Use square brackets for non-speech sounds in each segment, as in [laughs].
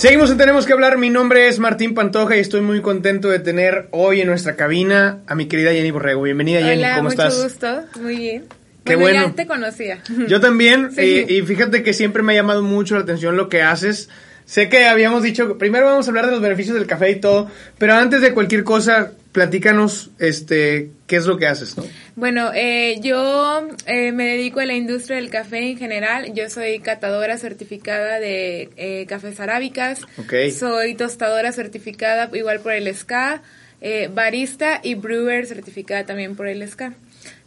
Seguimos en Tenemos que hablar. Mi nombre es Martín Pantoja y estoy muy contento de tener hoy en nuestra cabina a mi querida Jenny Borrego. Bienvenida Jenny, ¿cómo mucho estás? gusto, muy bien. Qué bueno, bueno. ya te conocía. Yo también, [laughs] Sí. y, y fíjate que siempre me ha llamado mucho la atención lo que haces. Sé que habíamos dicho, primero vamos a hablar de los beneficios del café y todo, pero antes de cualquier cosa, platícanos, este, qué es lo que haces, ¿no? Bueno, eh, yo eh, me dedico a la industria del café en general. Yo soy catadora certificada de eh, cafés arábicas. Ok. Soy tostadora certificada igual por el SCA, eh, barista y brewer certificada también por el SCA.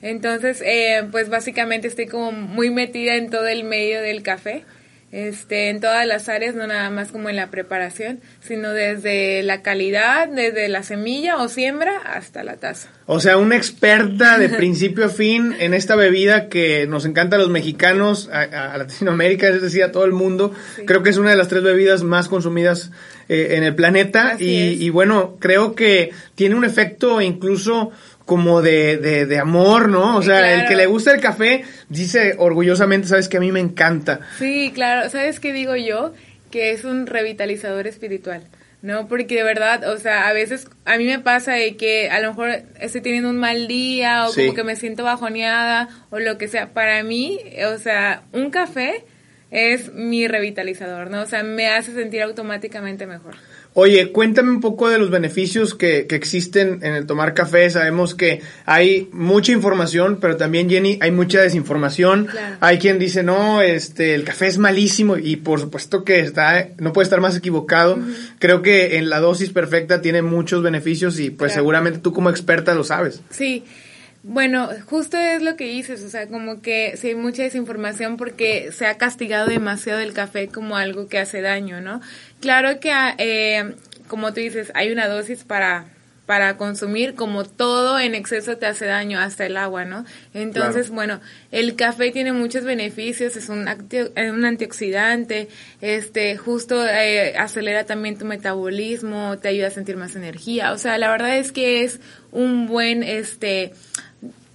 Entonces, eh, pues básicamente estoy como muy metida en todo el medio del café. Este, en todas las áreas, no nada más como en la preparación, sino desde la calidad, desde la semilla o siembra hasta la taza. O sea, una experta de [laughs] principio a fin en esta bebida que nos encanta a los mexicanos, a, a Latinoamérica, es decir, a todo el mundo. Sí. Creo que es una de las tres bebidas más consumidas eh, en el planeta y, y bueno, creo que tiene un efecto incluso como de, de, de amor, ¿no? O sea, el que le gusta el café dice orgullosamente, sabes que a mí me encanta. Sí, claro. ¿Sabes qué digo yo? Que es un revitalizador espiritual. ¿No? Porque de verdad, o sea, a veces a mí me pasa de que a lo mejor estoy teniendo un mal día o Sí. como que me siento bajoneada o lo que sea. Para mí, o sea, un café es mi revitalizador, ¿no? O sea, me hace sentir automáticamente mejor. Oye, cuéntame un poco de los beneficios que, que existen en el tomar café. Sabemos que hay mucha información, pero también, Jenny, hay mucha desinformación. Claro. Hay quien dice, no, este, el café es malísimo y por supuesto que está, no puede estar más equivocado. Creo que en la dosis perfecta tiene muchos beneficios y pues Claro. seguramente tú como experta lo sabes. Sí, bueno, justo es lo que dices, o sea, como que sí hay mucha desinformación porque se ha castigado demasiado el café como algo que hace daño, ¿no? Claro que, ah, eh, como tú dices, hay una dosis para para consumir como todo en exceso te hace daño hasta el agua, ¿no? Entonces, Claro. bueno, el café tiene muchos beneficios, es un, un antioxidante, este, justo eh, acelera también tu metabolismo, te ayuda a sentir más energía, o sea, la verdad es que es un buen, este,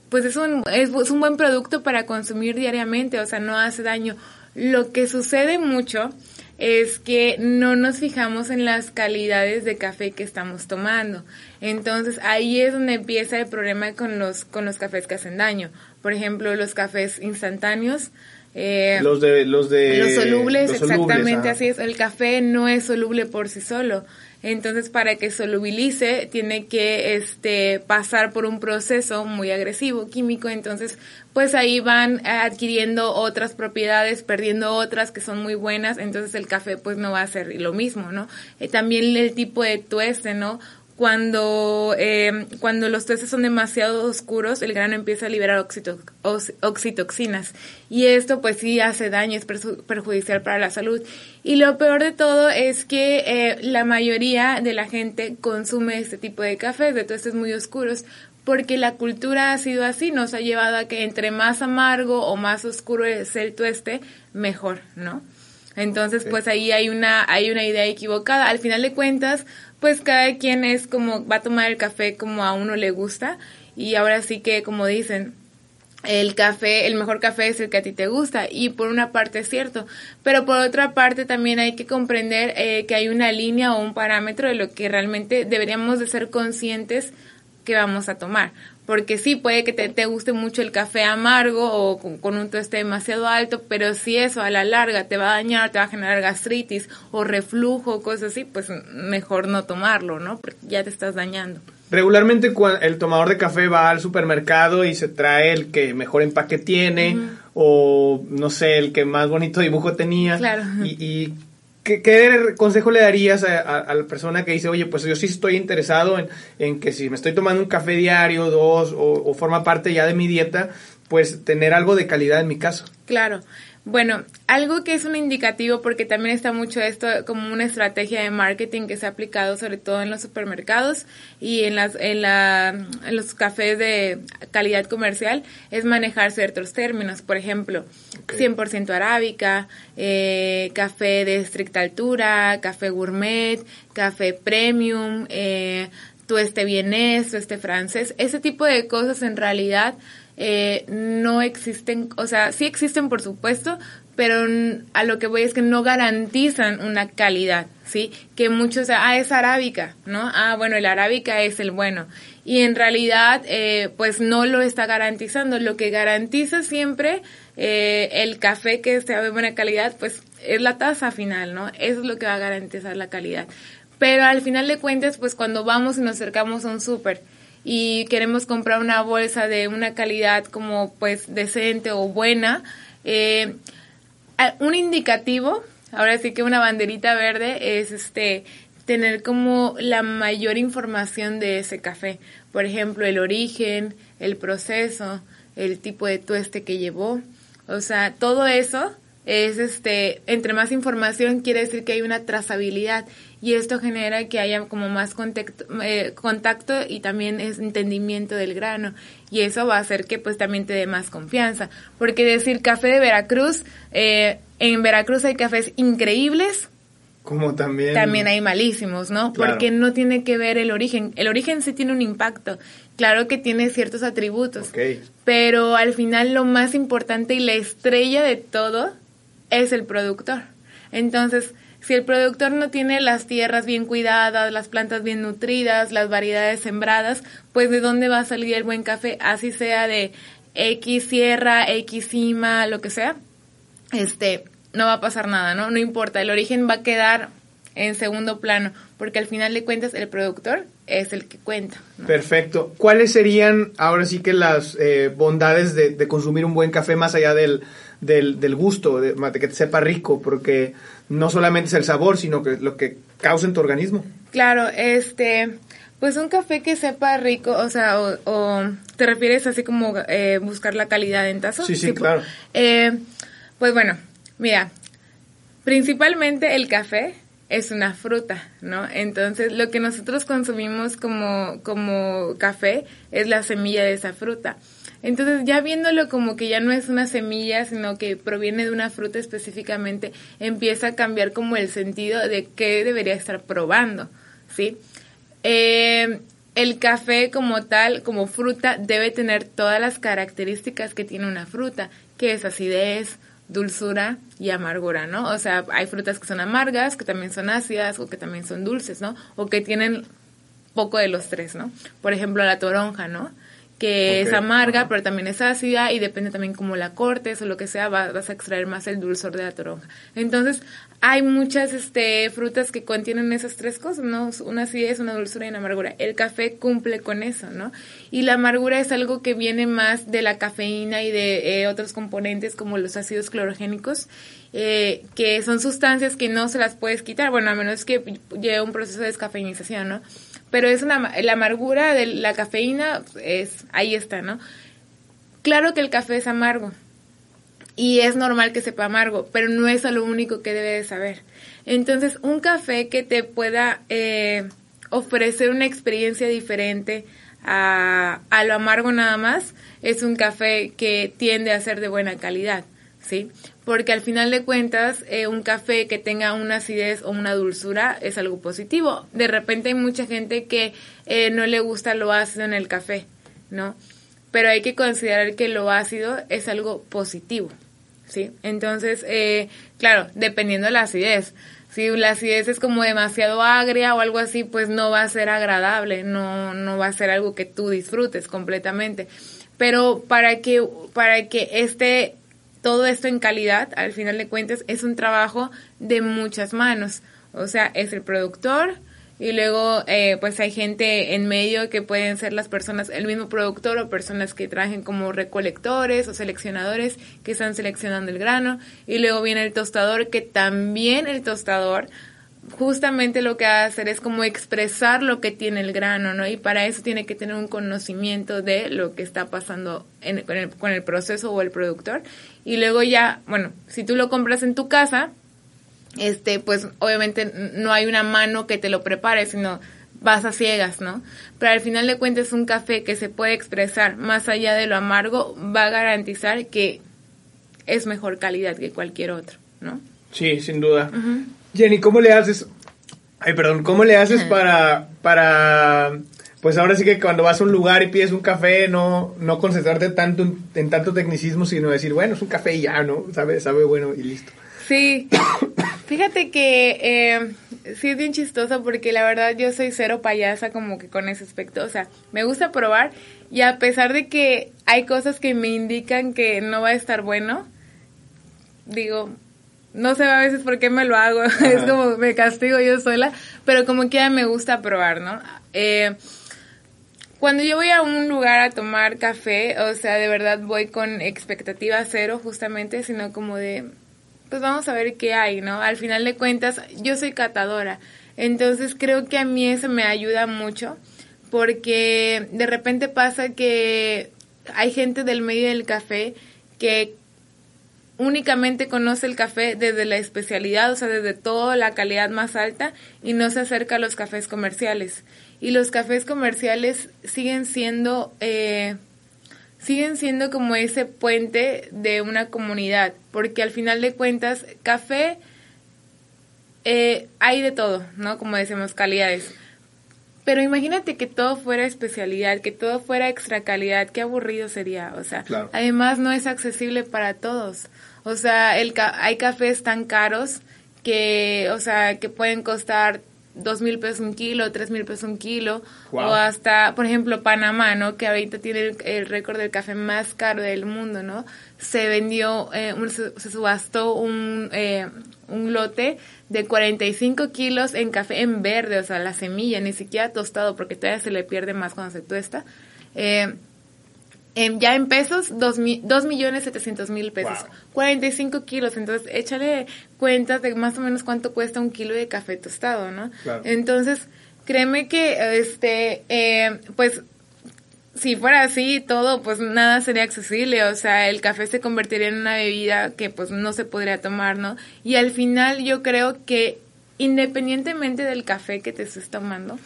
pues es un, es, es un buen producto para consumir diariamente, o sea, no hace daño. Lo que sucede mucho es que no nos fijamos en las calidades de café que estamos tomando. Entonces ahí es donde empieza el problema con los, con los cafés que hacen daño. Por ejemplo, los cafés instantáneos. Eh, Los de, los de. los solubles, los exactamente así es. El café no es soluble por sí solo. Entonces, para que solubilice, tiene que este, pasar por un proceso muy agresivo, químico. Entonces, pues ahí van adquiriendo otras propiedades, perdiendo otras que son muy buenas. Entonces, el café pues no va a ser lo mismo, ¿no? Eh, también el tipo de tueste, ¿no? Cuando, eh, cuando los tuestes son demasiado oscuros, el grano empieza a liberar oxito- ox- oxitoxinas. Y esto pues sí hace daño, es perju- perjudicial para la salud. Y lo peor de todo es que eh, la mayoría de la gente consume este tipo de cafés, de tuestes muy oscuros, porque la cultura ha sido así, nos ha llevado a que entre más amargo o más oscuro es el tueste, mejor, ¿no? Entonces, pues ahí hay una, hay una idea equivocada. Al final de cuentas, pues cada quien es como, va a tomar el café como a uno le gusta. Y ahora sí que, como dicen, el café, el mejor café es el que a ti te gusta. Y por una parte es cierto. Pero por otra parte también hay que comprender eh, que hay una línea o un parámetro de lo que realmente deberíamos de ser conscientes que vamos a tomar. Porque sí, puede que te, te guste mucho el café amargo o con, con un tueste demasiado alto, pero si eso a la larga te va a dañar, te va a generar gastritis o reflujo, cosas así, pues mejor no tomarlo, ¿no? Porque ya te estás dañando. Regularmente el tomador de café va al supermercado y se trae el que mejor empaque tiene o no sé, el que más bonito dibujo tenía. Claro. Y, y ¿qué, consejo le darías a, la persona que dice, oye, pues yo sí estoy interesado en, que si me estoy tomando un café diario, dos, o forma parte ya de mi dieta, pues tener algo de calidad en mi caso? Claro. Bueno, algo que es un indicativo, porque también está mucho esto como una estrategia de marketing que se ha aplicado sobre todo en los supermercados y en, las, en, la, en los cafés de calidad comercial, es manejar ciertos términos. Por ejemplo, 100% arábica, eh, café de estricta altura, café gourmet, café premium, eh, tueste vienés, tueste francés. Ese tipo de cosas en realidad eh, no existen, o sea, sí existen por supuesto, pero a lo que voy es que no garantizan una calidad, ¿sí? Que muchos, ah, es arábica, ¿no? Ah, bueno, el arábica es el bueno. Y en realidad, eh, pues no lo está garantizando. Lo que garantiza siempre eh, el café que sea de buena calidad, pues es la taza final, ¿no? Eso es lo que va a garantizar la calidad. Pero al final de cuentas, pues cuando vamos y nos acercamos a un súper, y queremos comprar una bolsa de una calidad como pues decente o buena, eh, un indicativo, ahora sí que una banderita verde es este tener como la mayor información de ese café. Por ejemplo, el origen, el proceso, el tipo de tueste que llevó. O sea, todo eso es este, entre más información quiere decir que hay una trazabilidad y esto genera que haya como más contacto, eh, contacto y también es entendimiento del grano. Y eso va a hacer que pues también te dé más confianza. Porque decir café de Veracruz eh, en Veracruz hay cafés increíbles. Como también también hay malísimos no porque no tiene que ver el origen. El origen sí tiene un impacto. Claro que tiene ciertos atributos. Pero al final lo más importante y la estrella de todo es el productor. Entonces si el productor no tiene las tierras bien cuidadas, las plantas bien nutridas, las variedades sembradas, pues de dónde va a salir el buen café, así sea de X sierra, X cima, lo que sea, este, no va a pasar nada, ¿no? No importa, el origen va a quedar en segundo plano, porque al final de cuentas el productor es el que cuenta. Perfecto. ¿Cuáles serían ahora sí que las eh, bondades de, de, consumir un buen café más allá del, del, del gusto, de, de, que te sepa rico? Porque no solamente es el sabor, sino que lo que causa en tu organismo. Claro, este, pues un café que sepa rico, o sea, o, te refieres así como eh, buscar la calidad en tazo. Sí, sí, claro. Eh, pues bueno, mira, principalmente el café es una fruta, ¿no? Entonces, lo que nosotros consumimos como, como café es la semilla de esa fruta. Entonces, ya viéndolo como que ya no es una semilla, sino que proviene de una fruta específicamente, empieza a cambiar como el sentido de qué debería estar probando, ¿sí? Eh, el café como tal, como fruta, debe tener todas las características que tiene una fruta, que es acidez, dulzura y amargura, ¿no? O sea, hay frutas que son amargas, que también son ácidas o que también son dulces, ¿no? O que tienen poco de los tres, ¿no? Por ejemplo, la toronja, ¿no? Que es amarga, pero también es ácida y depende también como la cortes o lo que sea, vas a extraer más el dulzor de la toronja. Entonces, hay muchas este, frutas que contienen esas tres cosas, ¿no? Una acidez, una dulzura y una amargura. El café cumple con eso, ¿no? Y la amargura es algo que viene más de la cafeína y de eh, otros componentes como los ácidos clorogénicos, eh, que son sustancias que no se las puedes quitar, bueno, a menos que lleve un proceso de descafeinización, ¿no? Pero es una, la amargura de la cafeína, es, ahí está, ¿no? Claro que el café es amargo y es normal que sepa amargo, pero no es lo único que debe de saber. Entonces, un café que te pueda eh, ofrecer una experiencia diferente a, a lo amargo nada más, es un café que tiende a ser de buena calidad, ¿sí? porque al final de cuentas eh, un café que tenga una acidez o una dulzura es algo positivo. De repente hay mucha gente que eh, no le gusta lo ácido en el café, ¿no? Pero hay que considerar que lo ácido es algo positivo, ¿sí? Entonces, eh, claro, dependiendo de la acidez. Si la acidez es como demasiado agria o algo así, pues no va a ser agradable, no, no va a ser algo que tú disfrutes completamente. Pero para que, para que este todo esto en calidad, al final de cuentas, es un trabajo de muchas manos. O sea, es el productor y luego eh, pues hay gente en medio que pueden ser las personas, el mismo productor o personas que trabajen como recolectores o seleccionadores que están seleccionando el grano. Y luego viene el tostador, que también el tostador justamente lo que va a hacer es como expresar lo que tiene el grano, ¿no? Y para eso tiene que tener un conocimiento de lo que está pasando en, con, el, con el proceso o el productor. Y luego ya, bueno, si tú lo compras en tu casa, este, pues obviamente no hay una mano que te lo prepare, sino vas a ciegas, ¿no? Pero al final de cuentas un café que se puede expresar más allá de lo amargo va a garantizar que es mejor calidad que cualquier otro, ¿no? Sí, sin duda. Jenny, ¿cómo le haces? Ay, perdón, ¿cómo le haces para, para, pues ahora sí que cuando vas a un lugar y pides un café, no, no concentrarte tanto en, en tanto tecnicismo, sino decir, bueno, es un café y ya, ¿no? Sabe, sabe bueno y listo. Sí, fíjate que eh, sí es bien chistoso porque la verdad yo soy cero payasa como que con ese aspecto, o sea, me gusta probar y a pesar de que hay cosas que me indican que no va a estar bueno, digo, no sé a veces por qué me lo hago, [laughs] es como me castigo yo sola, pero como que ya me gusta probar, ¿no? Eh, cuando yo voy a un lugar a tomar café, o sea, de verdad voy con expectativa cero justamente, sino como de, pues vamos a ver qué hay, ¿no? Al final de cuentas, yo soy catadora, entonces creo que a mí eso me ayuda mucho, porque de repente pasa que hay gente del medio del café que únicamente conoce el café desde la especialidad, o sea, desde toda la calidad más alta y no se acerca a los cafés comerciales. Y los cafés comerciales siguen siendo, eh, siguen siendo como ese puente de una comunidad, porque al final de cuentas, café eh, hay de todo, ¿no? Como decimos, calidades. Pero imagínate que todo fuera especialidad, que todo fuera extra calidad, qué aburrido sería. O sea, además no es accesible para todos. O sea, el hay cafés tan caros que, o sea, que pueden costar dos mil pesos un kilo, tres mil pesos un kilo, o hasta, por ejemplo, Panamá, ¿no? Que ahorita tiene el, récord del café más caro del mundo, ¿no? Se vendió, eh, se, subastó un, eh, un lote de 45 kilos en café en verde, o sea, la semilla, ni siquiera tostado, porque todavía se le pierde más cuando se tuesta. Eh, ya en pesos, dos, millones setecientos mil pesos. 45 kilos, entonces échale cuentas de más o menos cuánto cuesta un kilo de café tostado, ¿no? Entonces, créeme que, este, eh, pues, si fuera así todo, pues nada sería accesible, o sea, el café se convertiría en una bebida que pues no se podría tomar, ¿no? Y al final yo creo que independientemente del café que te estés tomando,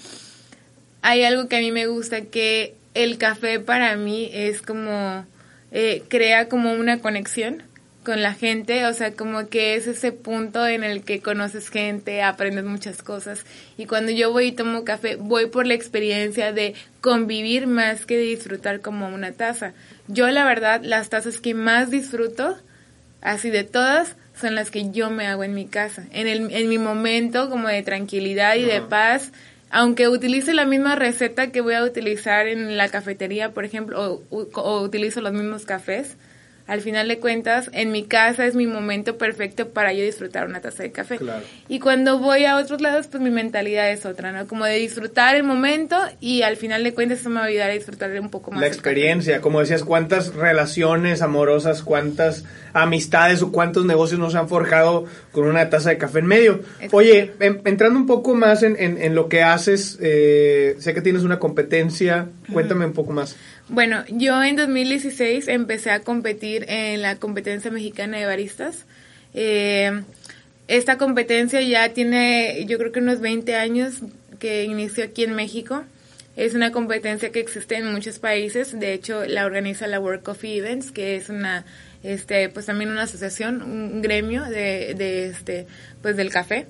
hay algo que a mí me gusta que el café para mí es como, eh, crea como una conexión con la gente, o sea, como que es ese punto en el que conoces gente, aprendes muchas cosas. Y cuando yo voy y tomo café, voy por la experiencia de convivir más que disfrutar como una taza. Yo la verdad, las tazas que más disfruto, así de todas, son las que yo me hago en mi casa, en, el, en mi momento como de tranquilidad y de paz, aunque utilice la misma receta que voy a utilizar en la cafetería, por ejemplo, o, utilizo los mismos cafés, al final de cuentas, en mi casa es mi momento perfecto para yo disfrutar una taza de café. Y cuando voy a otros lados, pues mi mentalidad es otra, ¿no? Como de disfrutar el momento y al final de cuentas eso me va a ayudar a disfrutar un poco más. La experiencia, como decías, cuántas relaciones amorosas, cuántas amistades o cuántos negocios nos han forjado con una taza de café en medio. Oye, entrando un poco más en, en, lo que haces, eh, sé que tienes una competencia, cuéntame un poco más. Bueno, yo en 2016 empecé a competir en la competencia mexicana de baristas. Eh, esta competencia ya tiene, yo creo que unos 20 años que inició aquí en México. Es una competencia que existe en muchos países. De hecho, la organiza la World Coffee Events, que es una, este, pues también una asociación, un gremio de, de este, pues del café.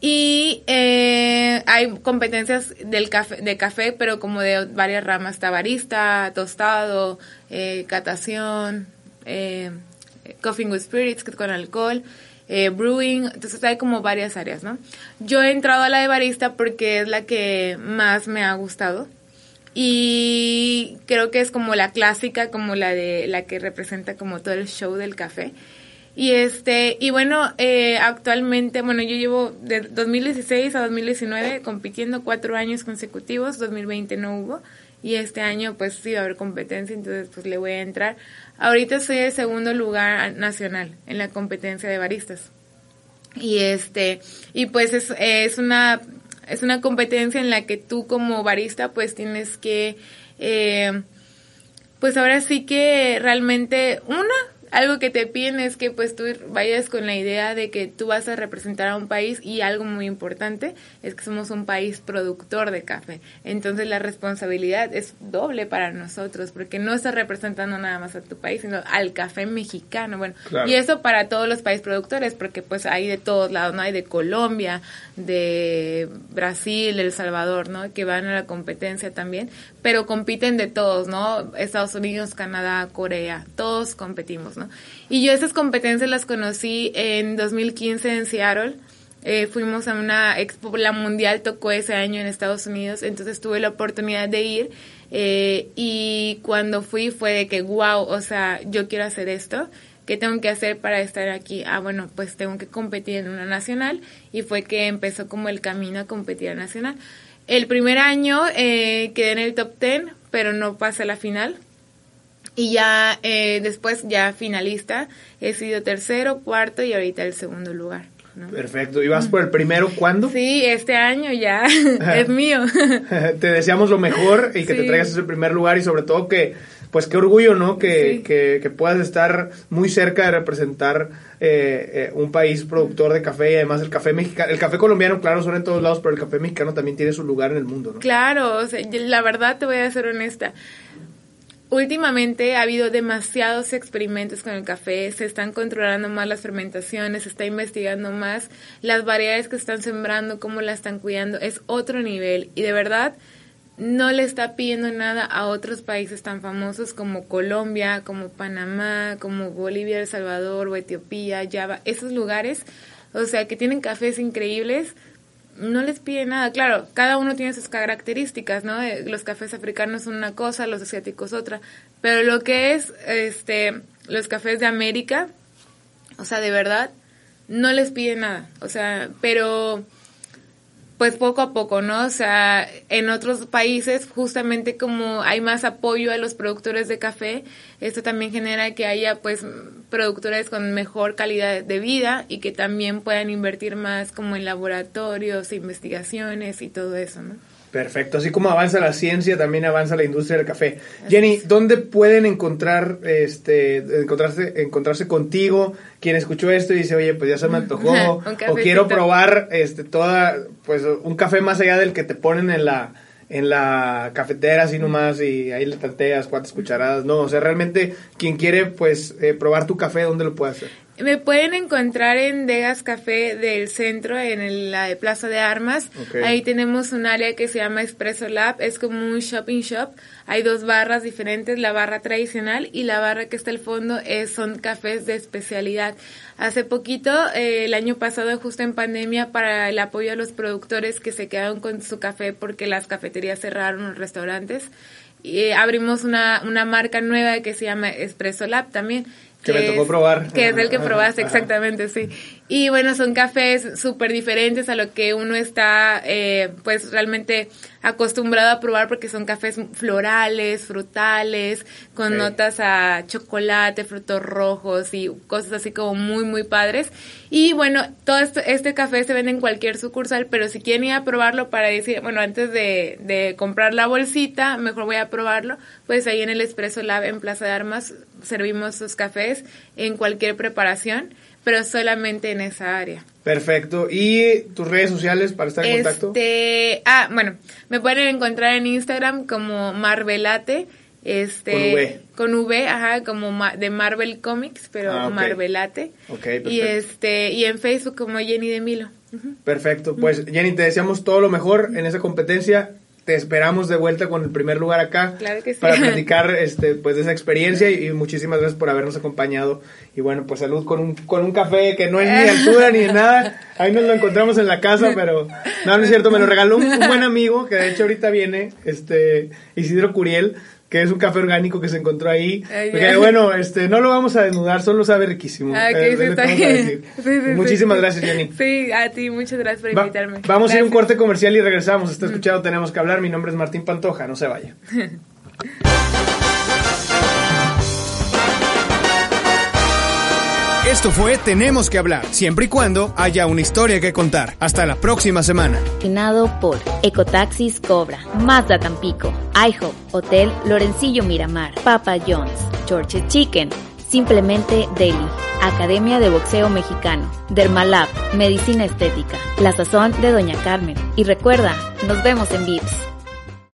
Y eh, hay competencias del café, de café, pero como de varias ramas, tabarista, tostado, eh, catación, eh, coffee with spirits, con alcohol, eh, brewing, entonces hay como varias áreas, ¿no? Yo he entrado a la de barista porque es la que más me ha gustado y creo que es como la clásica, como la de la que representa como todo el show del café. Y este, y bueno, eh, actualmente, bueno, yo llevo de 2016 a 2019 compitiendo cuatro años consecutivos, 2020 no hubo, y este año pues sí va a haber competencia, entonces pues le voy a entrar. Ahorita soy de segundo lugar nacional en la competencia de baristas. Y este, y pues es, es una, es una competencia en la que tú como barista pues tienes que, eh, pues ahora sí que realmente, una, algo que te piden es que pues tú vayas con la idea de que tú vas a representar a un país y algo muy importante es que somos un país productor de café. Entonces la responsabilidad es doble para nosotros porque no estás representando nada más a tu país, sino al café mexicano. Bueno, Claro. y eso para todos los países productores porque pues hay de todos lados, ¿no? Hay de Colombia, de Brasil, El Salvador, ¿no? Que van a la competencia también, pero compiten de todos, ¿no? Estados Unidos, Canadá, Corea, todos competimos, ¿no? Y yo esas competencias las conocí en 2015 en Seattle. Eh, fuimos a una expo, la mundial tocó ese año en Estados Unidos, entonces tuve la oportunidad de ir eh, y cuando fui fue de que, wow, o sea, yo quiero hacer esto, ¿qué tengo que hacer para estar aquí? Ah, bueno, pues tengo que competir en una nacional y fue que empezó como el camino a competir nacional. El primer año eh, quedé en el top 10, pero no pasé a la final. Y ya eh, después, ya finalista, he sido tercero, cuarto y ahorita el segundo lugar. ¿no? Perfecto. ¿Y vas por el primero cuándo? Sí, este año ya [laughs] es mío. te deseamos lo mejor y que te traigas ese primer lugar y sobre todo que, pues qué orgullo, ¿no? Que, Sí. que, que puedas estar muy cerca de representar eh, eh, un país productor de café y además el café mexicano, el café colombiano, claro, son en todos lados, pero el café mexicano también tiene su lugar en el mundo, ¿no? Claro, o sea, la verdad te voy a ser honesta. Últimamente ha habido demasiados experimentos con el café, se están controlando más las fermentaciones, se está investigando más las variedades que están sembrando, cómo las están cuidando, es otro nivel y de verdad no le está pidiendo nada a otros países tan famosos como Colombia, como Panamá, como Bolivia, El Salvador o Etiopía, Java, esos lugares, o sea, que tienen cafés increíbles, no les pide nada. Claro, cada uno tiene sus características, ¿no? Eh, Los cafés africanos son una cosa, los asiáticos otra, pero lo que es este los cafés de América, o sea, de verdad no les pide nada, o sea, pero pues poco a poco, ¿no? O sea, en otros países, justamente como hay más apoyo a los productores de café, esto también genera que haya pues productores con mejor calidad de vida y que también puedan invertir más como en laboratorios, investigaciones y todo eso, ¿no? Perfecto, así como avanza la ciencia, también avanza la industria del café. Jenny, ¿dónde pueden encontrar, este, encontrarse, encontrarse contigo? Quien escuchó esto y dice, oye, pues ya se me antojó, [laughs] o quiero probar, este, toda, pues, un café más allá del que te ponen en la, en la cafetera, así nomás, y ahí le tanteas cuántas cucharadas, no, o sea, realmente, quien quiere, pues, eh, probar tu café, ¿dónde lo puede hacer? Me pueden encontrar en Degas Café del centro, en el- la de Plaza de Armas. Ahí tenemos un área que se llama Espresso Lab, es como un shopping shop. Hay dos barras diferentes, la barra tradicional y la barra que está al fondo es, son cafés de especialidad. Hace poquito, eh, el año pasado, justo en pandemia, para el apoyo a los productores que se quedaron con su café porque las cafeterías cerraron, los restaurantes, y, eh, abrimos una, una marca nueva que se llama Espresso Lab también. Que me tocó es- probar. Que es el que Ajá, probaste, ajá. exactamente, sí. Y bueno, son cafés súper diferentes a lo que uno está, eh, pues realmente acostumbrado a probar porque son cafés florales, frutales, con notas a chocolate, frutos rojos y cosas así como muy, muy padres. Y bueno, todo esto- este café se vende en cualquier sucursal, pero si quieren ir a probarlo para decir, bueno, antes de, de comprar la bolsita, mejor voy a probarlo, pues ahí en el Espresso Lab en Plaza de Armas servimos sus cafés en cualquier preparación, pero solamente en esa área. Perfecto. ¿Y tus redes sociales para estar en contacto? Este, ah, bueno, me pueden encontrar en Instagram como Marvelate, este, Con V. con V, ajá, como ma- de Marvel Comics, pero Ah. Marvelate. Ok, perfecto. Y este, y en Facebook como Jenny de Milo. Perfecto, pues Jenny, te deseamos todo lo mejor en esa competencia. Te esperamos de vuelta con el primer lugar acá Claro que sí. para [laughs] platicar este, pues, de esa experiencia y, y muchísimas gracias por habernos acompañado. Y bueno, pues salud con un, con un café que no es ni [laughs] altura ni de nada. Ahí nos lo encontramos en la casa, [laughs] pero no, no es cierto, me lo regaló un, un buen amigo que de hecho ahorita viene, este Isidro Curiel que es un café orgánico que se encontró ahí. Ay, Porque, ya. bueno, este, no lo vamos a desnudar, solo sabe riquísimo. Ah, Eh, sí, está bien. Sí, sí, Muchísimas gracias, Jenny. Sí, a ti, muchas gracias por Va- invitarme. vamos a ir a un corte comercial y regresamos. Está escuchado, tenemos que hablar. Mi nombre es Martín Pantoja, no se vaya. [laughs] Esto fue Tenemos que hablar, siempre y cuando haya una historia que contar. Hasta la próxima semana. Finado por Ecotaxis Cobra, Mazda Tampico, IHOP, Hotel Lorencillo Miramar, Papa John's, George's Chicken, Simplemente Daily, Academia de Boxeo Mexicano, Dermalab, Medicina Estética, La Sazón de Doña Carmen. Y recuerda, nos vemos en VIPS.